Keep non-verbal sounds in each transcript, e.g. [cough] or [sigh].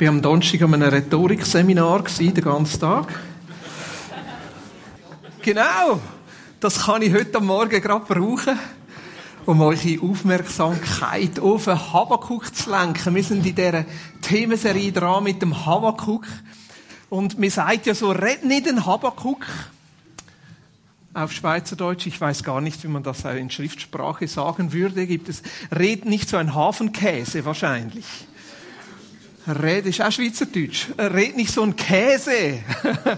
bin am Donnerstag an einem Rhetorikseminar den ganzen Tag. Genau, das kann ich heute Morgen gerade brauchen, um eure Aufmerksamkeit auf den Habakuk zu lenken. Wir sind in dieser Themenserie dran mit dem Habakuk. Und mir sagt ja so, red nicht den Habakuk. Auf Schweizerdeutsch, ich weiß gar nicht, wie man das in Schriftsprache sagen würde, gibt es, red nicht so ein Hafenkäse wahrscheinlich. Red ist auch Schweizerdeutsch. Red nicht so ein Käse.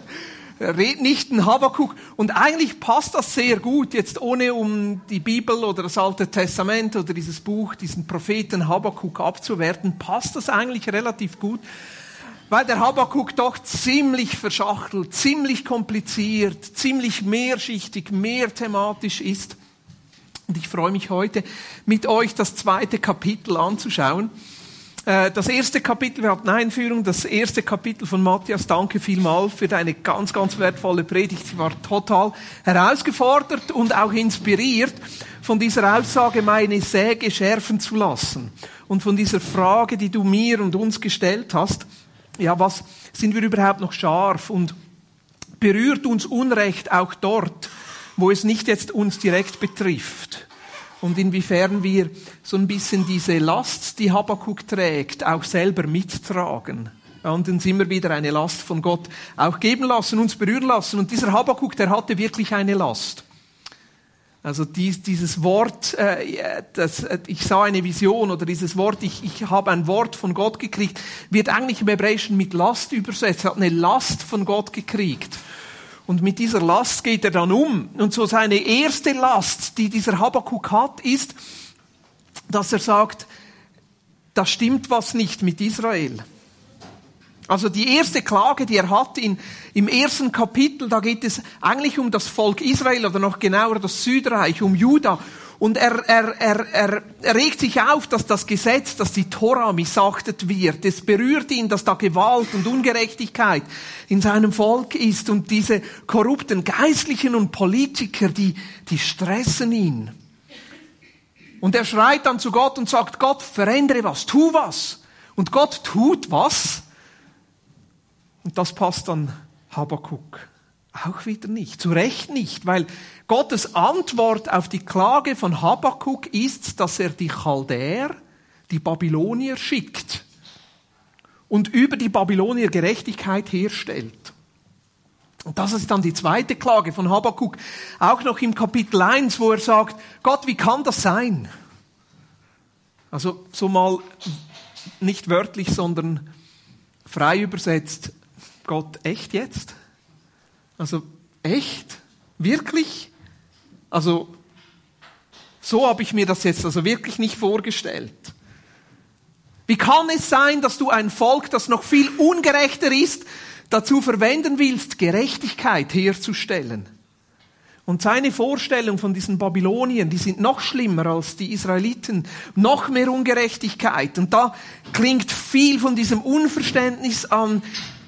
[laughs] Red nicht ein Habakuk. Und eigentlich passt das sehr gut, jetzt ohne um die Bibel oder das Alte Testament oder dieses Buch, diesen Propheten Habakuk abzuwerten, passt das eigentlich relativ gut, weil der Habakuk doch ziemlich verschachtelt, ziemlich kompliziert, ziemlich mehrschichtig, mehr thematisch ist. Und ich freue mich heute, mit euch das zweite Kapitel anzuschauen. Äh, das erste Kapitel, wir hatten Einführung, das erste Kapitel von Matthias, danke vielmals für deine ganz, ganz wertvolle Predigt. Sie war total herausgefordert und auch inspiriert, von dieser Aussage meine Säge schärfen zu lassen. Und von dieser Frage, die du mir und uns gestellt hast, ja, was sind wir überhaupt noch scharf und berührt uns Unrecht auch dort, wo es nicht jetzt uns direkt betrifft? Und inwiefern wir so ein bisschen diese Last, die Habakkuk trägt, auch selber mittragen und uns immer wieder eine Last von Gott auch geben lassen, uns berühren lassen. Und dieser Habakkuk, der hatte wirklich eine Last. Also dies, dieses Wort, äh, das, äh, ich sah eine Vision oder dieses Wort, ich, ich habe ein Wort von Gott gekriegt, wird eigentlich im Hebräischen mit Last übersetzt. Er hat eine Last von Gott gekriegt. Und mit dieser Last geht er dann um. Und so seine erste Last, die dieser Habakkuk hat, ist, dass er sagt, da stimmt was nicht mit Israel. Also die erste Klage, die er hat in, im ersten Kapitel, da geht es eigentlich um das Volk Israel oder noch genauer das Südreich, um Juda. Und er, er, er, er regt sich auf, dass das Gesetz, dass die Tora missachtet wird. Es berührt ihn, dass da Gewalt und Ungerechtigkeit in seinem Volk ist und diese korrupten Geistlichen und Politiker, die, die stressen ihn. Und er schreit dann zu Gott und sagt, Gott, verändere was, tu was. Und Gott tut was. Und das passt dann Habakkuk. Auch wieder nicht. Zu Recht nicht, weil Gottes Antwort auf die Klage von Habakkuk ist, dass er die Chaldäer, die Babylonier schickt und über die Babylonier Gerechtigkeit herstellt. Und das ist dann die zweite Klage von Habakkuk, auch noch im Kapitel 1, wo er sagt, Gott, wie kann das sein? Also so mal nicht wörtlich, sondern frei übersetzt, Gott, echt jetzt? Also echt? Wirklich? Also so habe ich mir das jetzt also wirklich nicht vorgestellt. Wie kann es sein, dass du ein Volk, das noch viel ungerechter ist, dazu verwenden willst, Gerechtigkeit herzustellen? Und seine Vorstellung von diesen Babyloniern, die sind noch schlimmer als die Israeliten, noch mehr Ungerechtigkeit. Und da klingt viel von diesem Unverständnis an,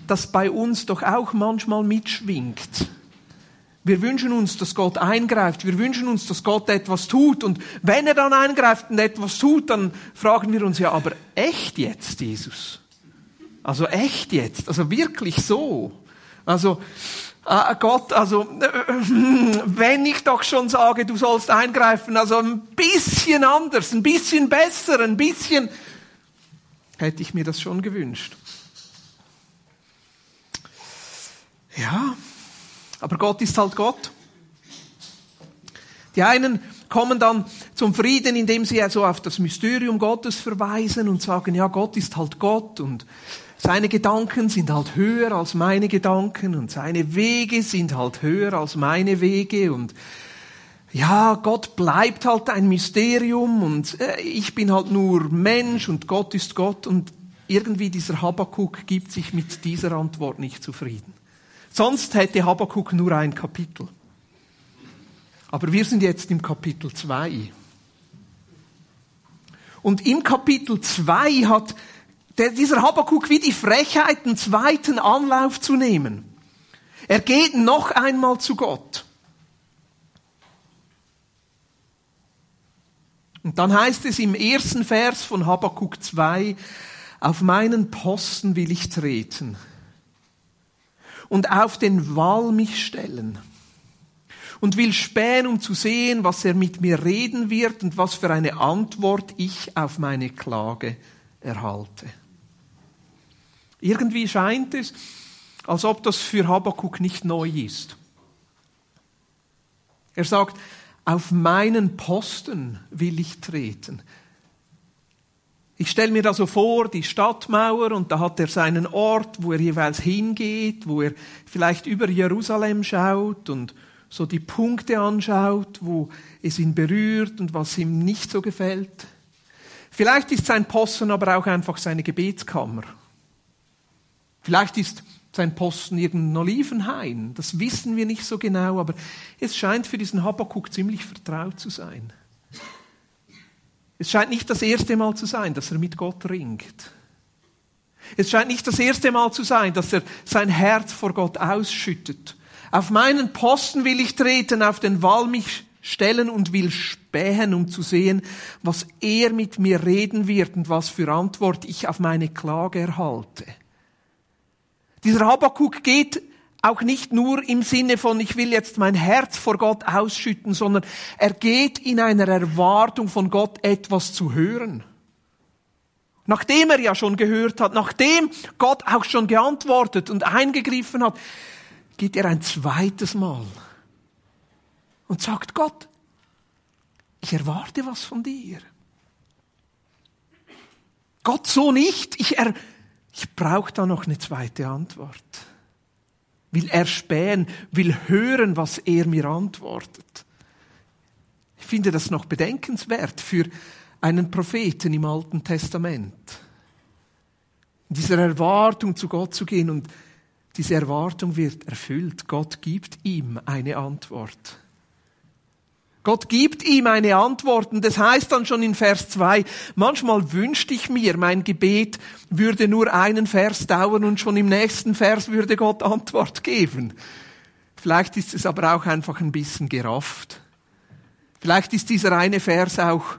das bei uns doch auch manchmal mitschwingt. Wir wünschen uns, dass Gott eingreift. Wir wünschen uns, dass Gott etwas tut. Und wenn er dann eingreift und etwas tut, dann fragen wir uns ja, aber echt jetzt, Jesus? Also echt jetzt? Also wirklich so? Also, äh, Gott, also, äh, wenn ich doch schon sage, du sollst eingreifen, also ein bisschen anders, ein bisschen besser, ein bisschen, hätte ich mir das schon gewünscht. Ja, aber Gott ist halt Gott. Die einen kommen dann zum Frieden, indem sie so auf das Mysterium Gottes verweisen und sagen, ja, Gott ist halt Gott und seine Gedanken sind halt höher als meine Gedanken und seine Wege sind halt höher als meine Wege und ja, Gott bleibt halt ein Mysterium und äh, ich bin halt nur Mensch und Gott ist Gott und irgendwie dieser Habakkuk gibt sich mit dieser Antwort nicht zufrieden. Sonst hätte Habakkuk nur ein Kapitel. Aber wir sind jetzt im Kapitel 2. Und im Kapitel 2 hat der, dieser Habakkuk wie die Frechheit, einen zweiten Anlauf zu nehmen. Er geht noch einmal zu Gott. Und dann heißt es im ersten Vers von Habakkuk 2, Auf meinen Posten will ich treten und auf den Wall mich stellen und will spähen, um zu sehen, was er mit mir reden wird und was für eine Antwort ich auf meine Klage erhalte. Irgendwie scheint es, als ob das für Habakkuk nicht neu ist. Er sagt, auf meinen Posten will ich treten. Ich stelle mir da so vor, die Stadtmauer, und da hat er seinen Ort, wo er jeweils hingeht, wo er vielleicht über Jerusalem schaut und so die Punkte anschaut, wo es ihn berührt und was ihm nicht so gefällt. Vielleicht ist sein Posten aber auch einfach seine Gebetskammer. Vielleicht ist sein Posten irgendein Olivenhain. Das wissen wir nicht so genau, aber es scheint für diesen Habakkuk ziemlich vertraut zu sein. Es scheint nicht das erste Mal zu sein, dass er mit Gott ringt. Es scheint nicht das erste Mal zu sein, dass er sein Herz vor Gott ausschüttet. Auf meinen Posten will ich treten, auf den Wall mich stellen und will spähen, um zu sehen, was er mit mir reden wird und was für Antwort ich auf meine Klage erhalte. Dieser Habakkuk geht auch nicht nur im Sinne von, ich will jetzt mein Herz vor Gott ausschütten, sondern er geht in einer Erwartung von Gott etwas zu hören. Nachdem er ja schon gehört hat, nachdem Gott auch schon geantwortet und eingegriffen hat, geht er ein zweites Mal und sagt, Gott, ich erwarte was von dir. Gott so nicht, ich, er, ich brauche da noch eine zweite Antwort. Will erspähen, will hören, was er mir antwortet. Ich finde das noch bedenkenswert für einen Propheten im Alten Testament. In dieser Erwartung zu Gott zu gehen und diese Erwartung wird erfüllt. Gott gibt ihm eine Antwort. Gott gibt ihm eine Antwort und das heißt dann schon in Vers 2, manchmal wünschte ich mir, mein Gebet würde nur einen Vers dauern und schon im nächsten Vers würde Gott Antwort geben. Vielleicht ist es aber auch einfach ein bisschen gerafft. Vielleicht ist dieser eine Vers auch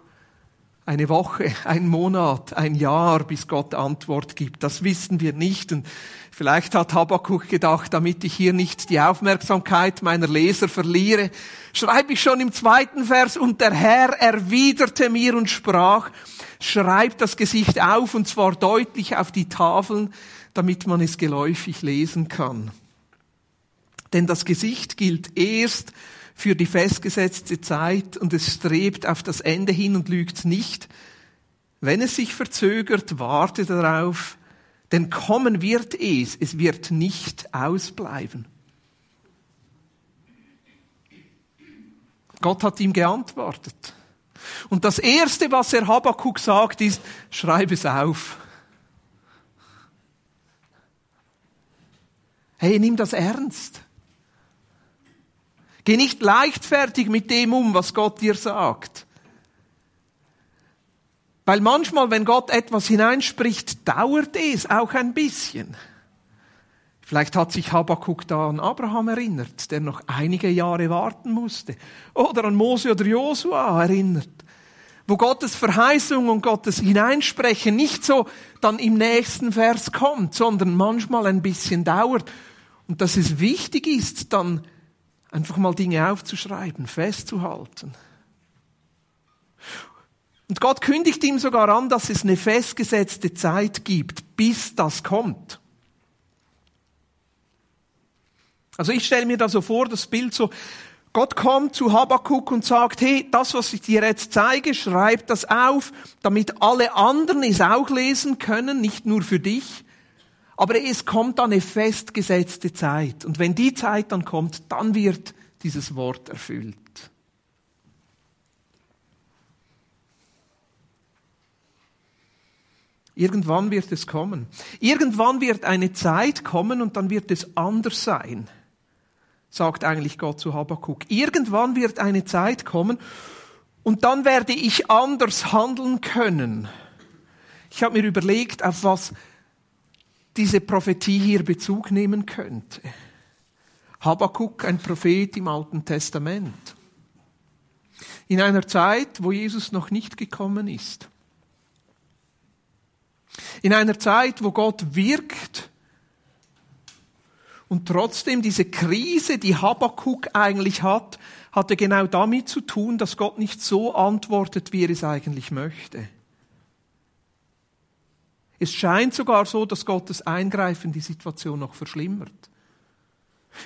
eine Woche, ein Monat, ein Jahr, bis Gott Antwort gibt. Das wissen wir nicht. Und vielleicht hat Habakkuk gedacht, damit ich hier nicht die Aufmerksamkeit meiner Leser verliere, schreibe ich schon im zweiten Vers, und der Herr erwiderte mir und sprach, schreib das Gesicht auf, und zwar deutlich auf die Tafeln, damit man es geläufig lesen kann. Denn das Gesicht gilt erst, für die festgesetzte Zeit und es strebt auf das Ende hin und lügt nicht. Wenn es sich verzögert, warte darauf, denn kommen wird es, es wird nicht ausbleiben. Gott hat ihm geantwortet. Und das erste, was er Habakkuk sagt, ist, schreib es auf. Hey, nimm das ernst. Geh nicht leichtfertig mit dem um, was Gott dir sagt. Weil manchmal, wenn Gott etwas hineinspricht, dauert es auch ein bisschen. Vielleicht hat sich Habakkuk da an Abraham erinnert, der noch einige Jahre warten musste. Oder an Mose oder Josua erinnert, wo Gottes Verheißung und Gottes Hineinsprechen nicht so dann im nächsten Vers kommt, sondern manchmal ein bisschen dauert. Und dass es wichtig ist, dann Einfach mal Dinge aufzuschreiben, festzuhalten. Und Gott kündigt ihm sogar an, dass es eine festgesetzte Zeit gibt, bis das kommt. Also ich stelle mir da so vor, das Bild so, Gott kommt zu Habakkuk und sagt, hey, das, was ich dir jetzt zeige, schreib das auf, damit alle anderen es auch lesen können, nicht nur für dich. Aber es kommt dann eine festgesetzte Zeit. Und wenn die Zeit dann kommt, dann wird dieses Wort erfüllt. Irgendwann wird es kommen. Irgendwann wird eine Zeit kommen und dann wird es anders sein, sagt eigentlich Gott zu Habakkuk. Irgendwann wird eine Zeit kommen und dann werde ich anders handeln können. Ich habe mir überlegt, auf was diese Prophetie hier Bezug nehmen könnte. Habakkuk, ein Prophet im Alten Testament. In einer Zeit, wo Jesus noch nicht gekommen ist. In einer Zeit, wo Gott wirkt und trotzdem diese Krise, die Habakkuk eigentlich hat, hatte genau damit zu tun, dass Gott nicht so antwortet, wie er es eigentlich möchte. Es scheint sogar so, dass Gottes Eingreifen die Situation noch verschlimmert.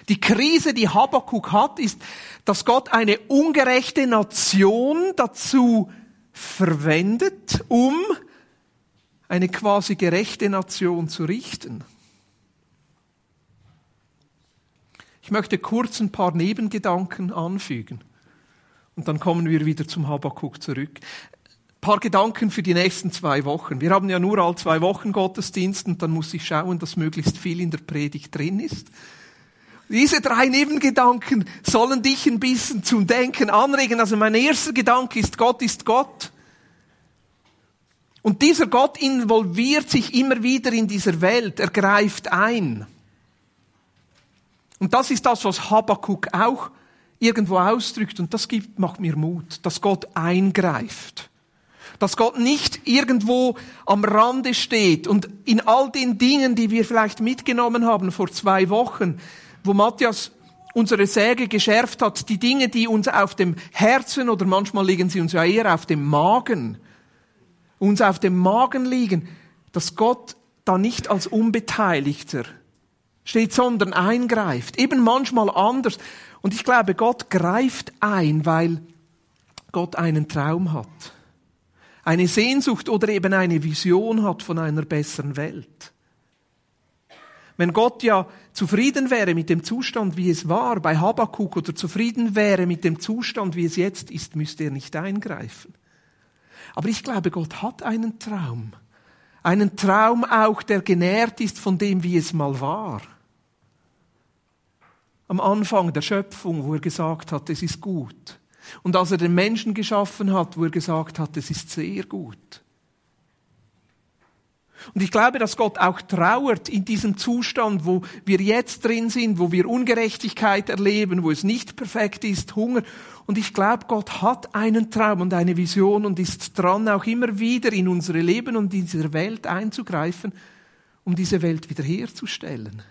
Die Krise, die Habakkuk hat, ist, dass Gott eine ungerechte Nation dazu verwendet, um eine quasi gerechte Nation zu richten. Ich möchte kurz ein paar Nebengedanken anfügen. Und dann kommen wir wieder zum Habakkuk zurück. Ein paar Gedanken für die nächsten zwei Wochen. Wir haben ja nur all zwei Wochen Gottesdienst und dann muss ich schauen, dass möglichst viel in der Predigt drin ist. Diese drei Nebengedanken sollen dich ein bisschen zum Denken anregen. Also mein erster Gedanke ist, Gott ist Gott. Und dieser Gott involviert sich immer wieder in dieser Welt. Er greift ein. Und das ist das, was Habakkuk auch irgendwo ausdrückt. Und das gibt, macht mir Mut, dass Gott eingreift. Dass Gott nicht irgendwo am Rande steht und in all den Dingen, die wir vielleicht mitgenommen haben vor zwei Wochen, wo Matthias unsere Säge geschärft hat, die Dinge, die uns auf dem Herzen oder manchmal liegen sie uns ja eher auf dem Magen, uns auf dem Magen liegen, dass Gott da nicht als Unbeteiligter steht, sondern eingreift. Eben manchmal anders. Und ich glaube, Gott greift ein, weil Gott einen Traum hat. Eine Sehnsucht oder eben eine Vision hat von einer besseren Welt. Wenn Gott ja zufrieden wäre mit dem Zustand, wie es war bei Habakkuk oder zufrieden wäre mit dem Zustand, wie es jetzt ist, müsste er nicht eingreifen. Aber ich glaube, Gott hat einen Traum. Einen Traum auch, der genährt ist von dem, wie es mal war am Anfang der Schöpfung, wo er gesagt hat, es ist gut. Und als er den Menschen geschaffen hat, wo er gesagt hat, es ist sehr gut. Und ich glaube, dass Gott auch trauert in diesem Zustand, wo wir jetzt drin sind, wo wir Ungerechtigkeit erleben, wo es nicht perfekt ist, Hunger. Und ich glaube, Gott hat einen Traum und eine Vision und ist dran, auch immer wieder in unsere Leben und in diese Welt einzugreifen, um diese Welt wiederherzustellen.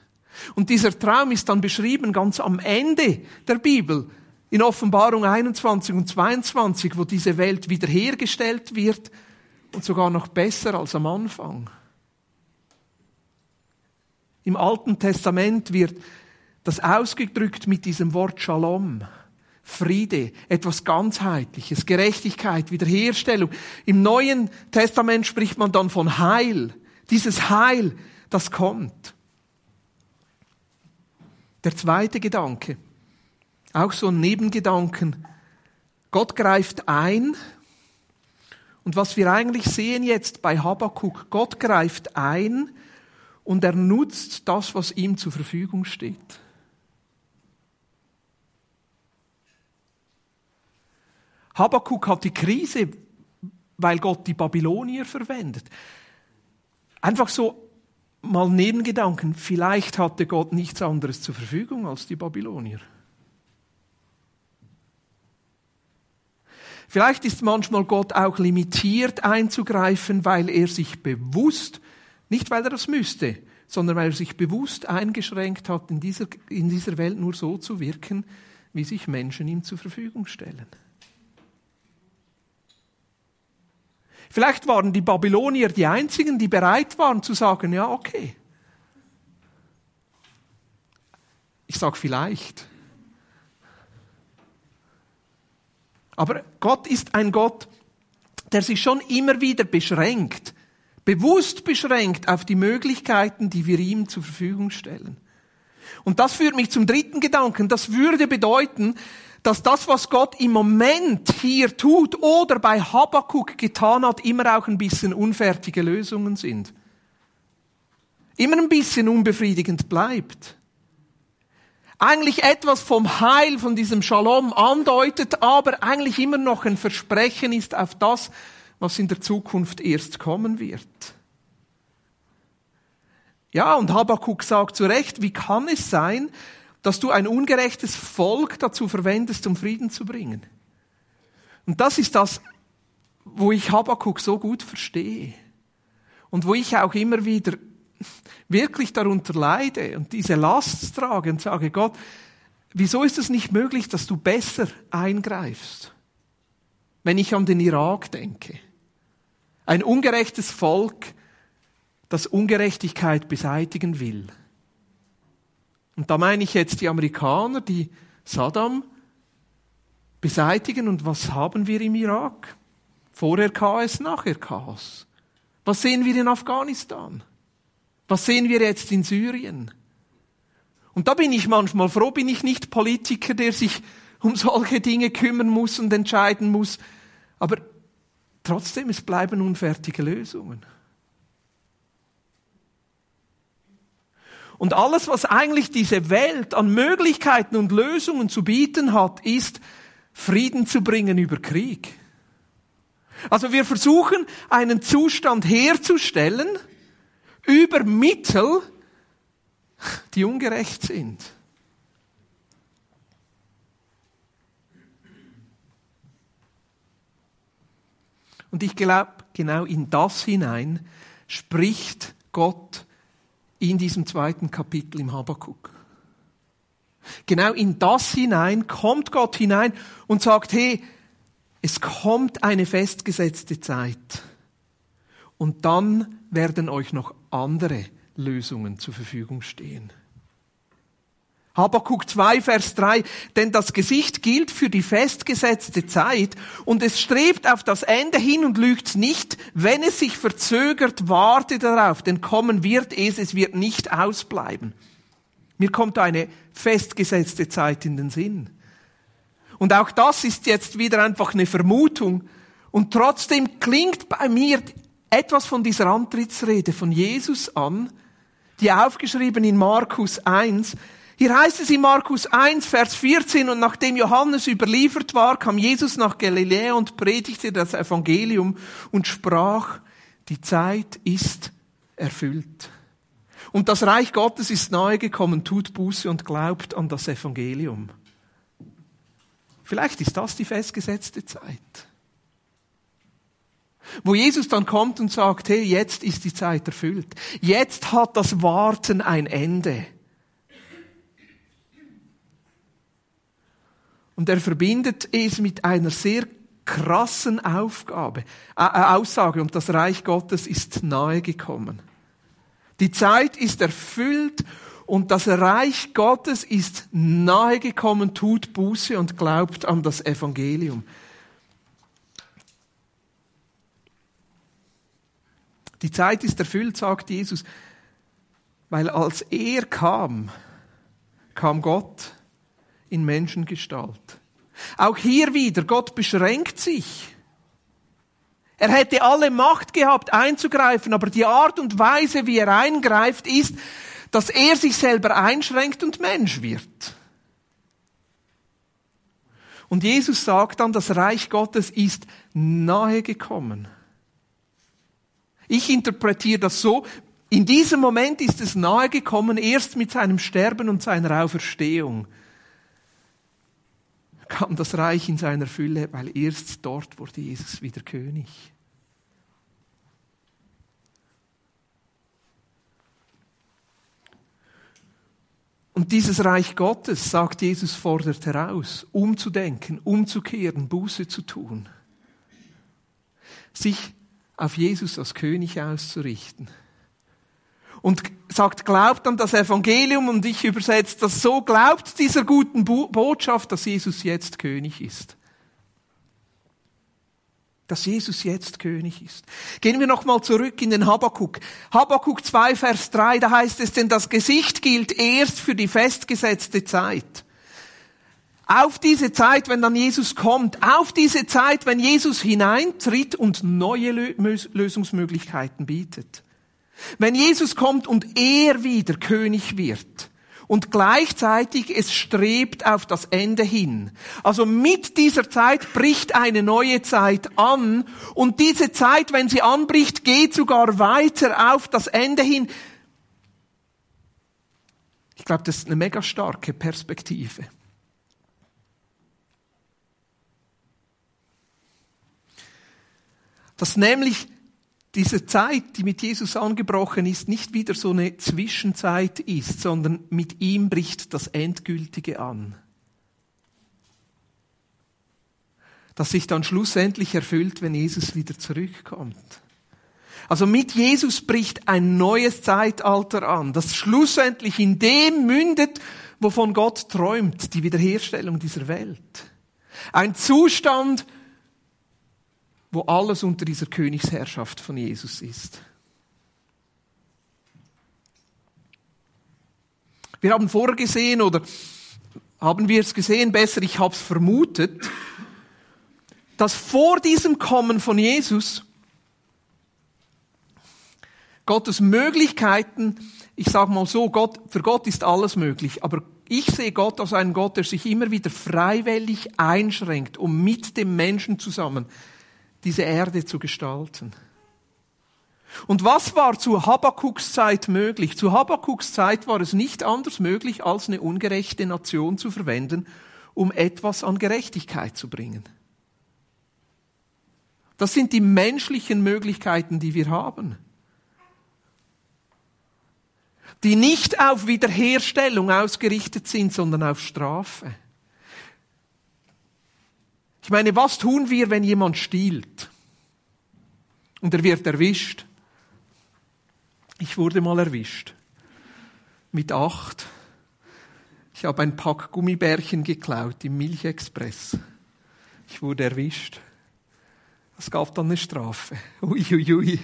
Und dieser Traum ist dann beschrieben ganz am Ende der Bibel, in Offenbarung 21 und 22, wo diese Welt wiederhergestellt wird und sogar noch besser als am Anfang. Im Alten Testament wird das ausgedrückt mit diesem Wort Shalom. Friede, etwas ganzheitliches, Gerechtigkeit, Wiederherstellung. Im Neuen Testament spricht man dann von Heil. Dieses Heil, das kommt. Der zweite Gedanke, auch so ein Nebengedanken. Gott greift ein. Und was wir eigentlich sehen jetzt bei Habakkuk, Gott greift ein und er nutzt das, was ihm zur Verfügung steht. Habakkuk hat die Krise, weil Gott die Babylonier verwendet. Einfach so mal Nebengedanken, vielleicht hatte Gott nichts anderes zur Verfügung als die Babylonier. Vielleicht ist manchmal Gott auch limitiert einzugreifen, weil er sich bewusst, nicht weil er das müsste, sondern weil er sich bewusst eingeschränkt hat, in dieser, in dieser Welt nur so zu wirken, wie sich Menschen ihm zur Verfügung stellen. Vielleicht waren die Babylonier die einzigen, die bereit waren zu sagen, ja, okay. Ich sage vielleicht. Aber Gott ist ein Gott, der sich schon immer wieder beschränkt, bewusst beschränkt auf die Möglichkeiten, die wir ihm zur Verfügung stellen. Und das führt mich zum dritten Gedanken. Das würde bedeuten, dass das, was Gott im Moment hier tut oder bei Habakkuk getan hat, immer auch ein bisschen unfertige Lösungen sind. Immer ein bisschen unbefriedigend bleibt. Eigentlich etwas vom Heil, von diesem Shalom andeutet, aber eigentlich immer noch ein Versprechen ist auf das, was in der Zukunft erst kommen wird. Ja, und Habakkuk sagt zu Recht, wie kann es sein, dass du ein ungerechtes Volk dazu verwendest, um Frieden zu bringen. Und das ist das, wo ich Habakkuk so gut verstehe. und wo ich auch immer wieder wirklich darunter leide und diese Last trage und sage, Gott, wieso ist es nicht möglich, dass du besser eingreifst? Wenn ich an den Irak denke. Ein ungerechtes Volk, das Ungerechtigkeit beseitigen will. Und da meine ich jetzt die Amerikaner, die Saddam beseitigen. Und was haben wir im Irak? Vorher Chaos, nachher Chaos. Was sehen wir in Afghanistan? Was sehen wir jetzt in Syrien? Und da bin ich manchmal froh, bin ich nicht Politiker, der sich um solche Dinge kümmern muss und entscheiden muss. Aber trotzdem, es bleiben unfertige Lösungen. Und alles, was eigentlich diese Welt an Möglichkeiten und Lösungen zu bieten hat, ist Frieden zu bringen über Krieg. Also wir versuchen einen Zustand herzustellen über Mittel, die ungerecht sind. Und ich glaube, genau in das hinein spricht Gott in diesem zweiten Kapitel im Habakkuk. Genau in das hinein kommt Gott hinein und sagt, hey, es kommt eine festgesetzte Zeit. Und dann werden euch noch andere Lösungen zur Verfügung stehen. Habakuk 2, Vers 3, denn das Gesicht gilt für die festgesetzte Zeit und es strebt auf das Ende hin und lügt nicht, wenn es sich verzögert, warte darauf, denn kommen wird es, es wird nicht ausbleiben. Mir kommt eine festgesetzte Zeit in den Sinn. Und auch das ist jetzt wieder einfach eine Vermutung. Und trotzdem klingt bei mir etwas von dieser Antrittsrede von Jesus an, die aufgeschrieben in Markus 1. Hier heißt es in Markus 1, Vers 14, und nachdem Johannes überliefert war, kam Jesus nach Galiläa und predigte das Evangelium und sprach, die Zeit ist erfüllt. Und das Reich Gottes ist nahe gekommen, tut Buße und glaubt an das Evangelium. Vielleicht ist das die festgesetzte Zeit. Wo Jesus dann kommt und sagt, hey, jetzt ist die Zeit erfüllt. Jetzt hat das Warten ein Ende. Und er verbindet es mit einer sehr krassen Aufgabe, äh, äh Aussage, und das Reich Gottes ist nahe gekommen. Die Zeit ist erfüllt und das Reich Gottes ist nahe gekommen, tut Buße und glaubt an das Evangelium. Die Zeit ist erfüllt, sagt Jesus, weil als er kam, kam Gott in Menschengestalt. Auch hier wieder, Gott beschränkt sich. Er hätte alle Macht gehabt, einzugreifen, aber die Art und Weise, wie er eingreift, ist, dass er sich selber einschränkt und Mensch wird. Und Jesus sagt dann, das Reich Gottes ist nahe gekommen. Ich interpretiere das so, in diesem Moment ist es nahe gekommen, erst mit seinem Sterben und seiner Auferstehung kam das Reich in seiner Fülle, weil erst dort wurde Jesus wieder König. Und dieses Reich Gottes, sagt Jesus, fordert heraus, umzudenken, umzukehren, Buße zu tun, sich auf Jesus als König auszurichten und sagt, glaubt an das Evangelium und ich übersetze das so, glaubt dieser guten Botschaft, dass Jesus jetzt König ist. Dass Jesus jetzt König ist. Gehen wir nochmal zurück in den Habakkuk. Habakkuk 2, Vers 3, da heißt es, denn das Gesicht gilt erst für die festgesetzte Zeit. Auf diese Zeit, wenn dann Jesus kommt, auf diese Zeit, wenn Jesus hineintritt und neue Lösungsmöglichkeiten bietet. Wenn Jesus kommt und er wieder König wird und gleichzeitig es strebt auf das Ende hin. Also mit dieser Zeit bricht eine neue Zeit an und diese Zeit, wenn sie anbricht, geht sogar weiter auf das Ende hin. Ich glaube, das ist eine mega starke Perspektive. Dass nämlich diese Zeit, die mit Jesus angebrochen ist, nicht wieder so eine Zwischenzeit ist, sondern mit ihm bricht das Endgültige an. Das sich dann schlussendlich erfüllt, wenn Jesus wieder zurückkommt. Also mit Jesus bricht ein neues Zeitalter an, das schlussendlich in dem mündet, wovon Gott träumt, die Wiederherstellung dieser Welt. Ein Zustand, wo alles unter dieser Königsherrschaft von Jesus ist. Wir haben vorher gesehen, oder haben wir es gesehen, besser, ich habe es vermutet, dass vor diesem Kommen von Jesus Gottes Möglichkeiten, ich sage mal so, Gott, für Gott ist alles möglich, aber ich sehe Gott als einen Gott, der sich immer wieder freiwillig einschränkt, um mit dem Menschen zusammen diese Erde zu gestalten. Und was war zu Habakuks Zeit möglich? Zu Habakuks Zeit war es nicht anders möglich, als eine ungerechte Nation zu verwenden, um etwas an Gerechtigkeit zu bringen. Das sind die menschlichen Möglichkeiten, die wir haben. Die nicht auf Wiederherstellung ausgerichtet sind, sondern auf Strafe. Ich meine, was tun wir, wenn jemand stiehlt? Und er wird erwischt. Ich wurde mal erwischt. Mit acht. Ich habe ein Pack Gummibärchen geklaut im Milchexpress. Ich wurde erwischt. Es gab dann eine Strafe. [laughs] Uiuiui. Ui.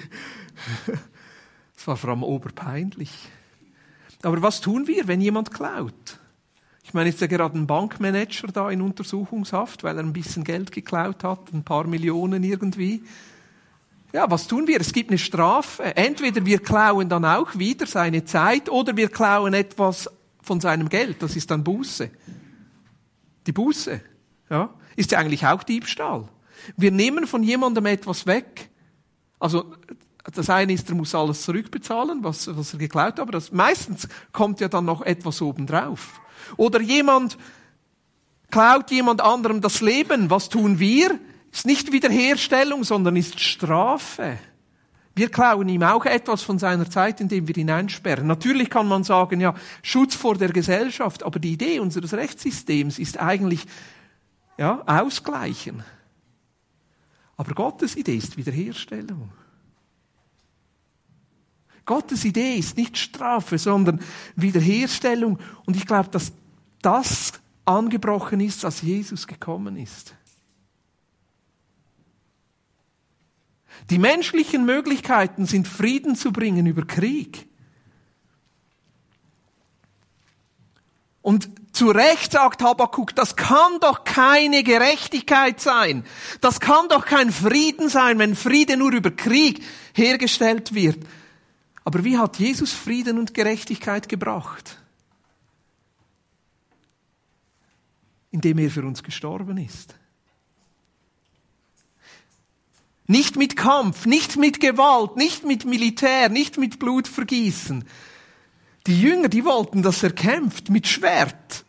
Es war vor allem oberpeinlich. Aber was tun wir, wenn jemand klaut? Ich meine, ist ja gerade ein Bankmanager da in Untersuchungshaft, weil er ein bisschen Geld geklaut hat, ein paar Millionen irgendwie. Ja, was tun wir? Es gibt eine Strafe. Entweder wir klauen dann auch wieder seine Zeit oder wir klauen etwas von seinem Geld. Das ist dann Buße. Die Buße, ja, ist ja eigentlich auch Diebstahl. Wir nehmen von jemandem etwas weg. Also, das eine ist, er muss alles zurückbezahlen, was, was er geklaut hat, aber das, meistens kommt ja dann noch etwas obendrauf. Oder jemand klaut jemand anderem das Leben. Was tun wir? Ist nicht Wiederherstellung, sondern ist Strafe. Wir klauen ihm auch etwas von seiner Zeit, indem wir ihn einsperren. Natürlich kann man sagen, ja, Schutz vor der Gesellschaft, aber die Idee unseres Rechtssystems ist eigentlich, ja, ausgleichen. Aber Gottes Idee ist Wiederherstellung. Gottes Idee ist nicht Strafe, sondern Wiederherstellung. Und ich glaube, dass das angebrochen ist, als Jesus gekommen ist. Die menschlichen Möglichkeiten sind Frieden zu bringen über Krieg. Und zu Recht sagt Habakkuk, das kann doch keine Gerechtigkeit sein. Das kann doch kein Frieden sein, wenn Friede nur über Krieg hergestellt wird. Aber wie hat Jesus Frieden und Gerechtigkeit gebracht? Indem er für uns gestorben ist. Nicht mit Kampf, nicht mit Gewalt, nicht mit Militär, nicht mit Blutvergießen. Die Jünger, die wollten das erkämpft mit Schwert,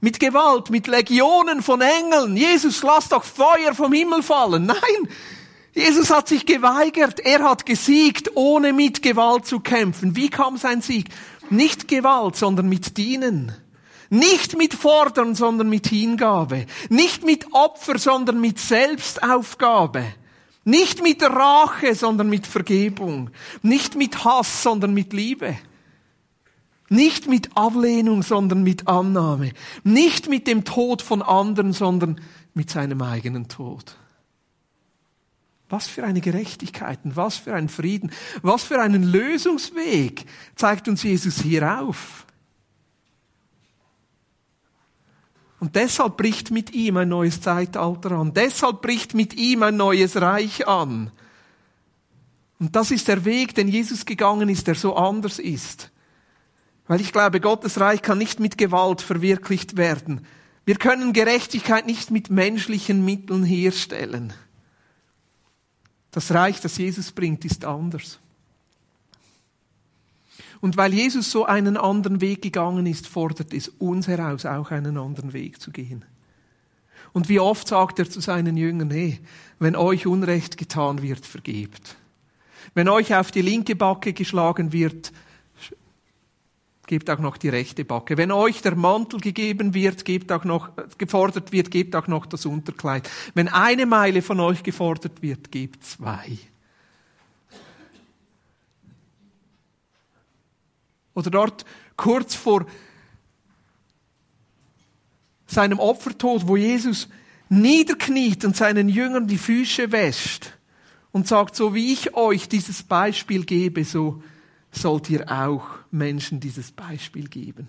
mit Gewalt, mit Legionen von Engeln. Jesus, lass doch Feuer vom Himmel fallen. Nein, Jesus hat sich geweigert. Er hat gesiegt, ohne mit Gewalt zu kämpfen. Wie kam sein Sieg? Nicht Gewalt, sondern mit Dienen. Nicht mit Fordern, sondern mit Hingabe. Nicht mit Opfer, sondern mit Selbstaufgabe. Nicht mit Rache, sondern mit Vergebung. Nicht mit Hass, sondern mit Liebe. Nicht mit Ablehnung, sondern mit Annahme. Nicht mit dem Tod von anderen, sondern mit seinem eigenen Tod. Was für eine Gerechtigkeit und was für ein Frieden, was für einen Lösungsweg zeigt uns Jesus hier auf. Und deshalb bricht mit ihm ein neues Zeitalter an. Deshalb bricht mit ihm ein neues Reich an. Und das ist der Weg, den Jesus gegangen ist, der so anders ist. Weil ich glaube, Gottes Reich kann nicht mit Gewalt verwirklicht werden. Wir können Gerechtigkeit nicht mit menschlichen Mitteln herstellen. Das Reich, das Jesus bringt, ist anders. Und weil Jesus so einen anderen Weg gegangen ist, fordert es uns heraus, auch einen anderen Weg zu gehen. Und wie oft sagt er zu seinen Jüngern, hey, wenn euch Unrecht getan wird, vergebt. Wenn euch auf die linke Backe geschlagen wird, gebt auch noch die rechte Backe. Wenn euch der Mantel gegeben wird, gebt auch noch, gefordert wird, gebt auch noch das Unterkleid. Wenn eine Meile von euch gefordert wird, gebt zwei. Oder dort kurz vor seinem Opfertod, wo Jesus niederkniet und seinen Jüngern die Füße wäscht und sagt, so wie ich euch dieses Beispiel gebe, so sollt ihr auch Menschen dieses Beispiel geben.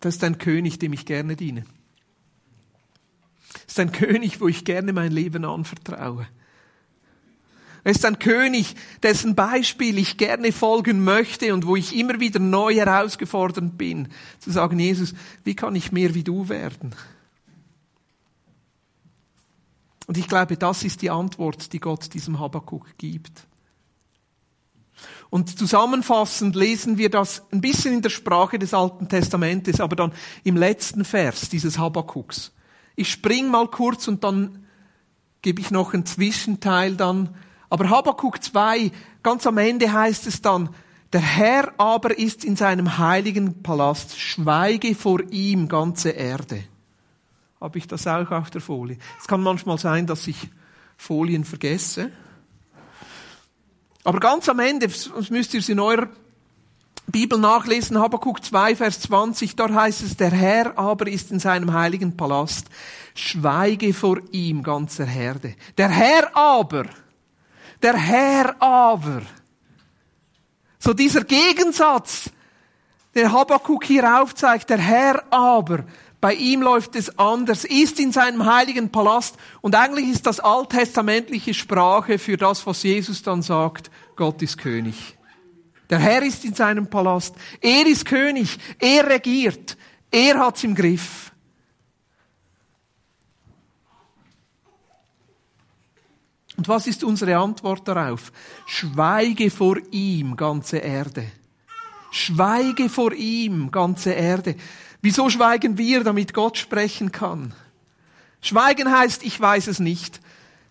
Das ist ein König, dem ich gerne diene. Das ist ein König, wo ich gerne mein Leben anvertraue. Er ist ein König, dessen Beispiel ich gerne folgen möchte und wo ich immer wieder neu herausgefordert bin, zu sagen, Jesus, wie kann ich mehr wie du werden? Und ich glaube, das ist die Antwort, die Gott diesem Habakkuk gibt. Und zusammenfassend lesen wir das ein bisschen in der Sprache des Alten Testamentes, aber dann im letzten Vers dieses Habakkuks. Ich spring mal kurz und dann gebe ich noch einen Zwischenteil dann aber Habakkuk 2, ganz am Ende heißt es dann, der Herr aber ist in seinem heiligen Palast, schweige vor ihm ganze Erde. Habe ich das auch auf der Folie? Es kann manchmal sein, dass ich Folien vergesse. Aber ganz am Ende, das müsst ihr es in eurer Bibel nachlesen, Habakkuk 2, Vers 20, dort heißt es, der Herr aber ist in seinem heiligen Palast, schweige vor ihm ganzer Herde. Der Herr aber, der Herr aber. So dieser Gegensatz, der Habakkuk hier aufzeigt, der Herr aber, bei ihm läuft es anders, ist in seinem heiligen Palast und eigentlich ist das alttestamentliche Sprache für das, was Jesus dann sagt, Gott ist König. Der Herr ist in seinem Palast, er ist König, er regiert, er hat's im Griff. Und was ist unsere Antwort darauf? Schweige vor ihm, ganze Erde. Schweige vor ihm, ganze Erde. Wieso schweigen wir, damit Gott sprechen kann? Schweigen heißt, ich weiß es nicht.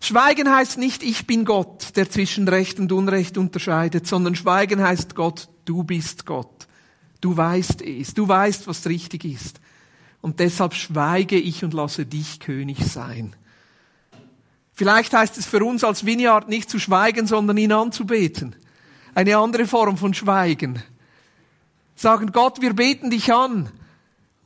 Schweigen heißt nicht, ich bin Gott, der zwischen Recht und Unrecht unterscheidet, sondern Schweigen heißt Gott, du bist Gott. Du weißt es, du weißt, was richtig ist. Und deshalb schweige ich und lasse dich König sein. Vielleicht heißt es für uns als Vineyard nicht zu schweigen, sondern ihn anzubeten. Eine andere Form von Schweigen. Sagen, Gott, wir beten dich an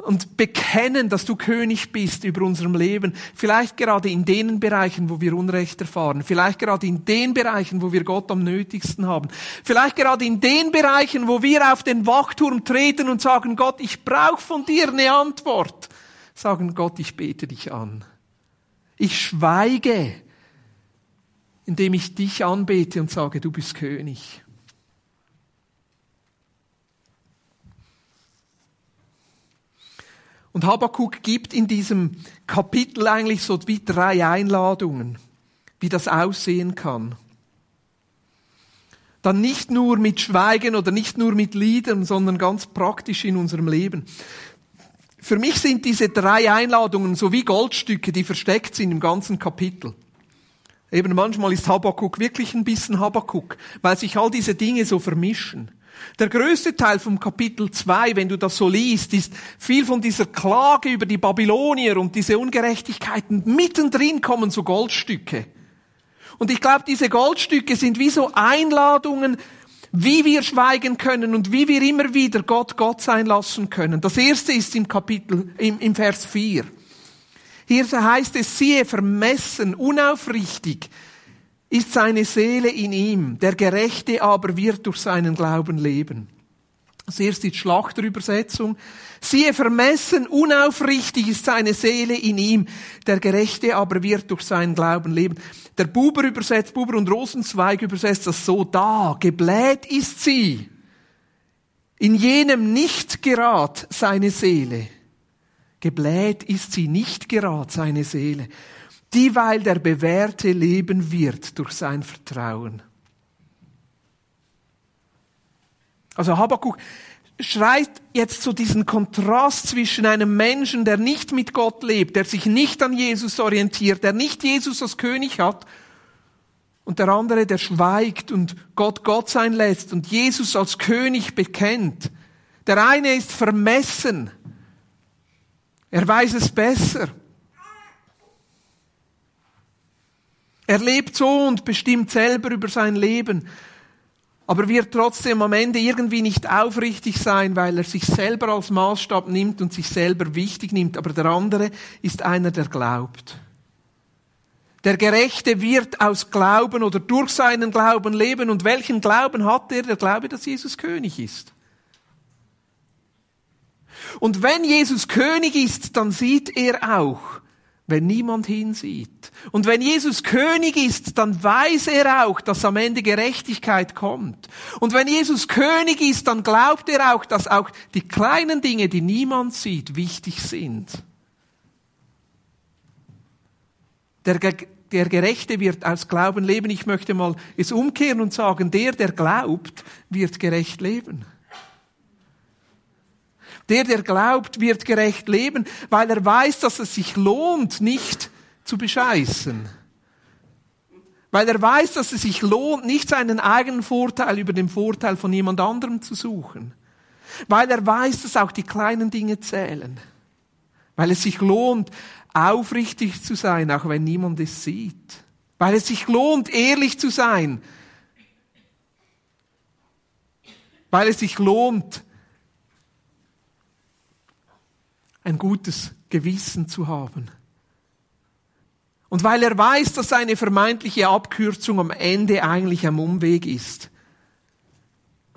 und bekennen, dass du König bist über unserem Leben. Vielleicht gerade in den Bereichen, wo wir Unrecht erfahren. Vielleicht gerade in den Bereichen, wo wir Gott am nötigsten haben. Vielleicht gerade in den Bereichen, wo wir auf den Wachturm treten und sagen, Gott, ich brauche von dir eine Antwort. Sagen, Gott, ich bete dich an. Ich schweige, indem ich dich anbete und sage, du bist König. Und Habakkuk gibt in diesem Kapitel eigentlich so wie drei Einladungen, wie das aussehen kann. Dann nicht nur mit Schweigen oder nicht nur mit Liedern, sondern ganz praktisch in unserem Leben. Für mich sind diese drei Einladungen so wie Goldstücke, die versteckt sind im ganzen Kapitel. Eben manchmal ist Habakkuk wirklich ein bisschen Habakkuk, weil sich all diese Dinge so vermischen. Der größte Teil vom Kapitel 2, wenn du das so liest, ist viel von dieser Klage über die Babylonier und diese Ungerechtigkeiten. Mittendrin kommen so Goldstücke. Und ich glaube, diese Goldstücke sind wie so Einladungen, wie wir schweigen können und wie wir immer wieder Gott Gott sein lassen können. Das erste ist im Kapitel, im, im Vers 4. Hier heißt es, siehe, vermessen, unaufrichtig ist seine Seele in ihm, der Gerechte aber wird durch seinen Glauben leben. Das erste ist Schlachterübersetzung. Siehe, vermessen, unaufrichtig ist seine Seele in ihm, der Gerechte aber wird durch seinen Glauben leben. Der Buber übersetzt, Buber und Rosenzweig übersetzt das so da, gebläht ist sie. In jenem nicht gerad seine Seele. Gebläht ist sie nicht gerad seine Seele, dieweil der Bewährte leben wird durch sein Vertrauen. Also Habakkuk schreit jetzt so diesen Kontrast zwischen einem Menschen, der nicht mit Gott lebt, der sich nicht an Jesus orientiert, der nicht Jesus als König hat, und der andere, der schweigt und Gott Gott sein lässt und Jesus als König bekennt. Der eine ist vermessen. Er weiß es besser. Er lebt so und bestimmt selber über sein Leben, aber wird trotzdem am Ende irgendwie nicht aufrichtig sein, weil er sich selber als Maßstab nimmt und sich selber wichtig nimmt. Aber der andere ist einer, der glaubt. Der Gerechte wird aus Glauben oder durch seinen Glauben leben. Und welchen Glauben hat er? Der Glaube, dass Jesus König ist. Und wenn Jesus König ist, dann sieht er auch, wenn niemand hinsieht. Und wenn Jesus König ist, dann weiß er auch, dass am Ende Gerechtigkeit kommt. Und wenn Jesus König ist, dann glaubt er auch, dass auch die kleinen Dinge, die niemand sieht, wichtig sind. Der, der Gerechte wird aus Glauben leben. Ich möchte mal es umkehren und sagen, der, der glaubt, wird gerecht leben. Der, der glaubt, wird gerecht leben, weil er weiß, dass es sich lohnt, nicht zu bescheißen. Weil er weiß, dass es sich lohnt, nicht seinen eigenen Vorteil über den Vorteil von jemand anderem zu suchen. Weil er weiß, dass auch die kleinen Dinge zählen. Weil es sich lohnt, aufrichtig zu sein, auch wenn niemand es sieht. Weil es sich lohnt, ehrlich zu sein. Weil es sich lohnt, ein gutes Gewissen zu haben. Und weil er weiß, dass seine vermeintliche Abkürzung am Ende eigentlich ein Umweg ist.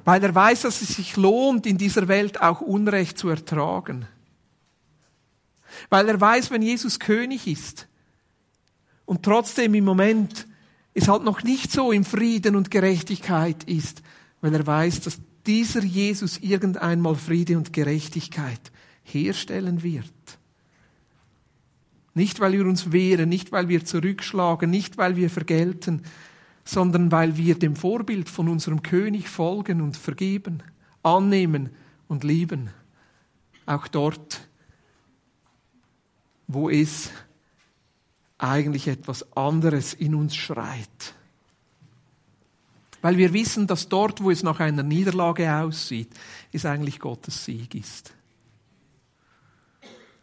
Weil er weiß, dass es sich lohnt, in dieser Welt auch Unrecht zu ertragen. Weil er weiß, wenn Jesus König ist und trotzdem im Moment es halt noch nicht so im Frieden und Gerechtigkeit ist, weil er weiß, dass dieser Jesus irgendeinmal Friede und Gerechtigkeit herstellen wird. Nicht, weil wir uns wehren, nicht, weil wir zurückschlagen, nicht, weil wir vergelten, sondern weil wir dem Vorbild von unserem König folgen und vergeben, annehmen und lieben. Auch dort, wo es eigentlich etwas anderes in uns schreit. Weil wir wissen, dass dort, wo es nach einer Niederlage aussieht, es eigentlich Gottes Sieg ist.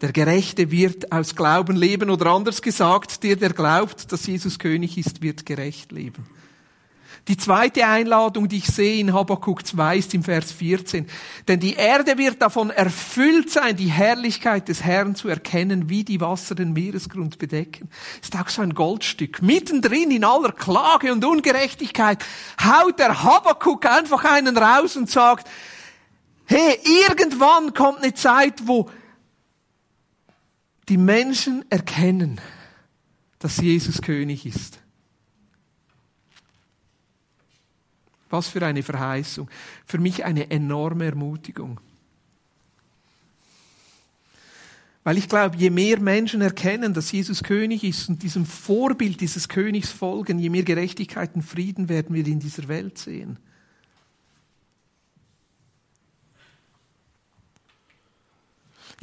Der Gerechte wird aus Glauben leben oder anders gesagt, der, der glaubt, dass Jesus König ist, wird gerecht leben. Die zweite Einladung, die ich sehe in Habakkuk 2, ist im Vers 14. Denn die Erde wird davon erfüllt sein, die Herrlichkeit des Herrn zu erkennen, wie die Wasser den Meeresgrund bedecken. Ist auch so ein Goldstück. Mittendrin in aller Klage und Ungerechtigkeit haut der Habakkuk einfach einen raus und sagt, hey, irgendwann kommt eine Zeit, wo die Menschen erkennen, dass Jesus König ist. Was für eine Verheißung. Für mich eine enorme Ermutigung. Weil ich glaube, je mehr Menschen erkennen, dass Jesus König ist und diesem Vorbild dieses Königs folgen, je mehr Gerechtigkeit und Frieden werden wir in dieser Welt sehen.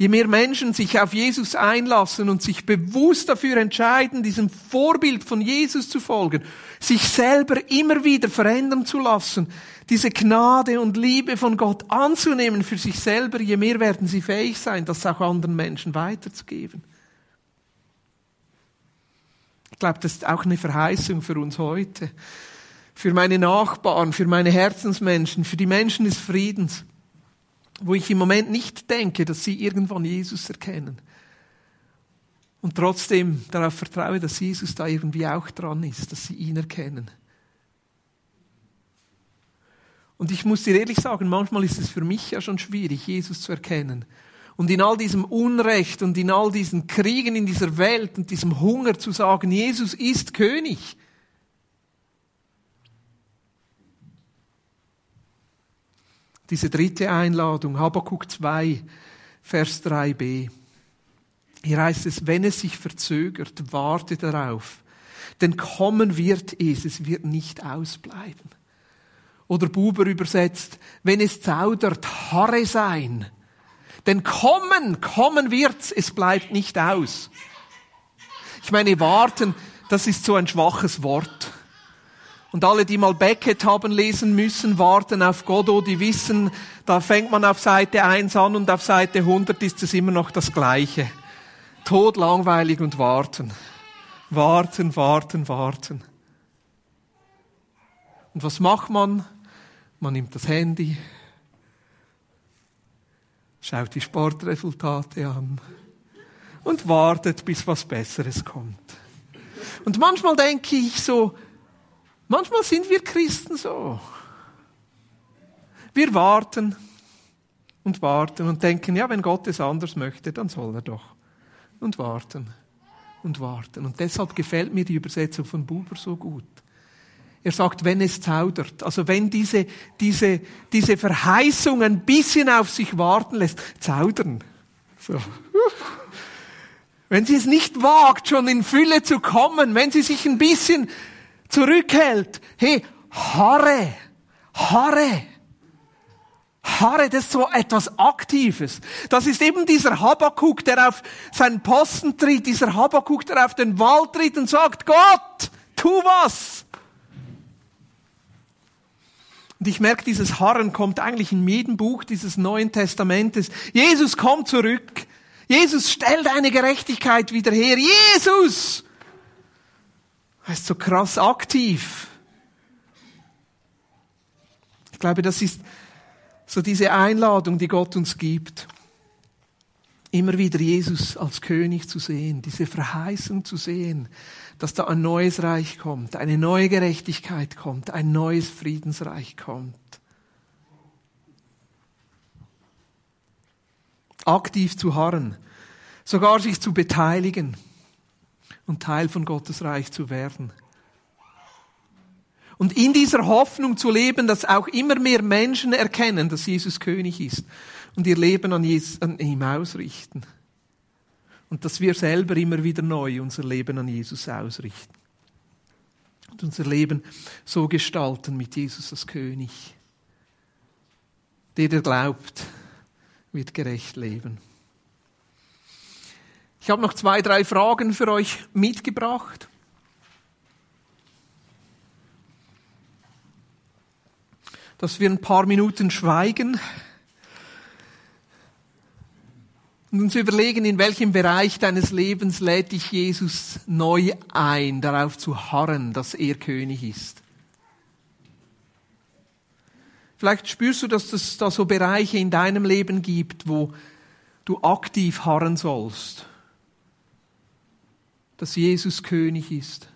Je mehr Menschen sich auf Jesus einlassen und sich bewusst dafür entscheiden, diesem Vorbild von Jesus zu folgen, sich selber immer wieder verändern zu lassen, diese Gnade und Liebe von Gott anzunehmen für sich selber, je mehr werden sie fähig sein, das auch anderen Menschen weiterzugeben. Ich glaube, das ist auch eine Verheißung für uns heute, für meine Nachbarn, für meine Herzensmenschen, für die Menschen des Friedens wo ich im Moment nicht denke, dass sie irgendwann Jesus erkennen. Und trotzdem darauf vertraue, dass Jesus da irgendwie auch dran ist, dass sie ihn erkennen. Und ich muss dir ehrlich sagen, manchmal ist es für mich ja schon schwierig, Jesus zu erkennen. Und in all diesem Unrecht und in all diesen Kriegen in dieser Welt und diesem Hunger zu sagen, Jesus ist König. Diese dritte Einladung, Habakkuk 2, Vers 3b. Hier heißt es, wenn es sich verzögert, warte darauf. Denn kommen wird es, es wird nicht ausbleiben. Oder Buber übersetzt, wenn es zaudert, harre sein. Denn kommen, kommen wird's, es bleibt nicht aus. Ich meine, warten, das ist so ein schwaches Wort. Und alle, die mal Beckett haben lesen müssen, warten auf Godot, die wissen, da fängt man auf Seite 1 an und auf Seite 100 ist es immer noch das Gleiche. Tod, langweilig und warten. Warten, warten, warten. Und was macht man? Man nimmt das Handy, schaut die Sportresultate an und wartet, bis was Besseres kommt. Und manchmal denke ich so, manchmal sind wir Christen so. Wir warten und warten und denken, ja, wenn Gott es anders möchte, dann soll er doch. Und warten und warten. Und deshalb gefällt mir die Übersetzung von Buber so gut. Er sagt, wenn es zaudert, also wenn diese, diese, diese Verheißung ein bisschen auf sich warten lässt, zaudern. So. Wenn sie es nicht wagt, schon in Fülle zu kommen, wenn sie sich ein bisschen zurückhält, hey, harre, harre. Harre, das ist so etwas Aktives. Das ist eben dieser Habakuk, der auf seinen Posten tritt, dieser Habakuk, der auf den Wald tritt und sagt, Gott, tu was. Und ich merke, dieses Harren kommt eigentlich in jedem Buch dieses Neuen Testamentes. Jesus kommt zurück. Jesus, stell deine Gerechtigkeit wieder her. Jesus! Ist so krass aktiv. Ich glaube, das ist so diese Einladung, die Gott uns gibt. Immer wieder Jesus als König zu sehen, diese Verheißung zu sehen, dass da ein neues Reich kommt, eine neue Gerechtigkeit kommt, ein neues Friedensreich kommt. aktiv zu harren, sogar sich zu beteiligen und Teil von Gottes Reich zu werden. Und in dieser Hoffnung zu leben, dass auch immer mehr Menschen erkennen, dass Jesus König ist und ihr Leben an, Jesus, an ihm ausrichten. Und dass wir selber immer wieder neu unser Leben an Jesus ausrichten. Und unser Leben so gestalten mit Jesus als König. Der, der glaubt, wird gerecht leben. Ich habe noch zwei, drei Fragen für euch mitgebracht. Dass wir ein paar Minuten schweigen und uns überlegen, in welchem Bereich deines Lebens lädt dich Jesus neu ein, darauf zu harren, dass er König ist. Vielleicht spürst du, dass es da so Bereiche in deinem Leben gibt, wo du aktiv harren sollst. Dass Jesus König ist.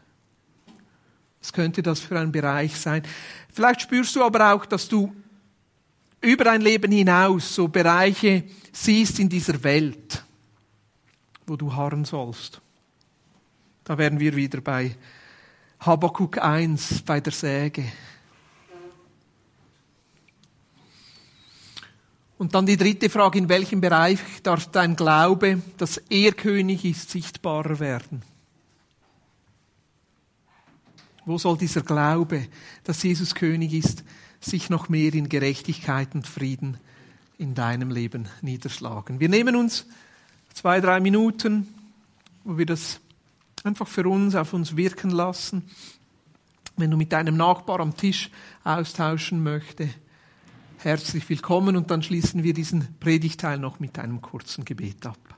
Was könnte das für ein Bereich sein? Vielleicht spürst du aber auch, dass du über dein Leben hinaus so Bereiche siehst in dieser Welt, wo du harren sollst. Da wären wir wieder bei Habakkuk 1, bei der Säge. Und dann die dritte Frage, in welchem Bereich darf dein Glaube, dass er König ist, sichtbarer werden? Wo soll dieser Glaube, dass Jesus König ist, sich noch mehr in Gerechtigkeit und Frieden in deinem Leben niederschlagen? Wir nehmen uns zwei, drei Minuten, wo wir das einfach für uns auf uns wirken lassen. Wenn du mit deinem Nachbar am Tisch austauschen möchtest, herzlich willkommen und dann schließen wir diesen Predigteil noch mit einem kurzen Gebet ab.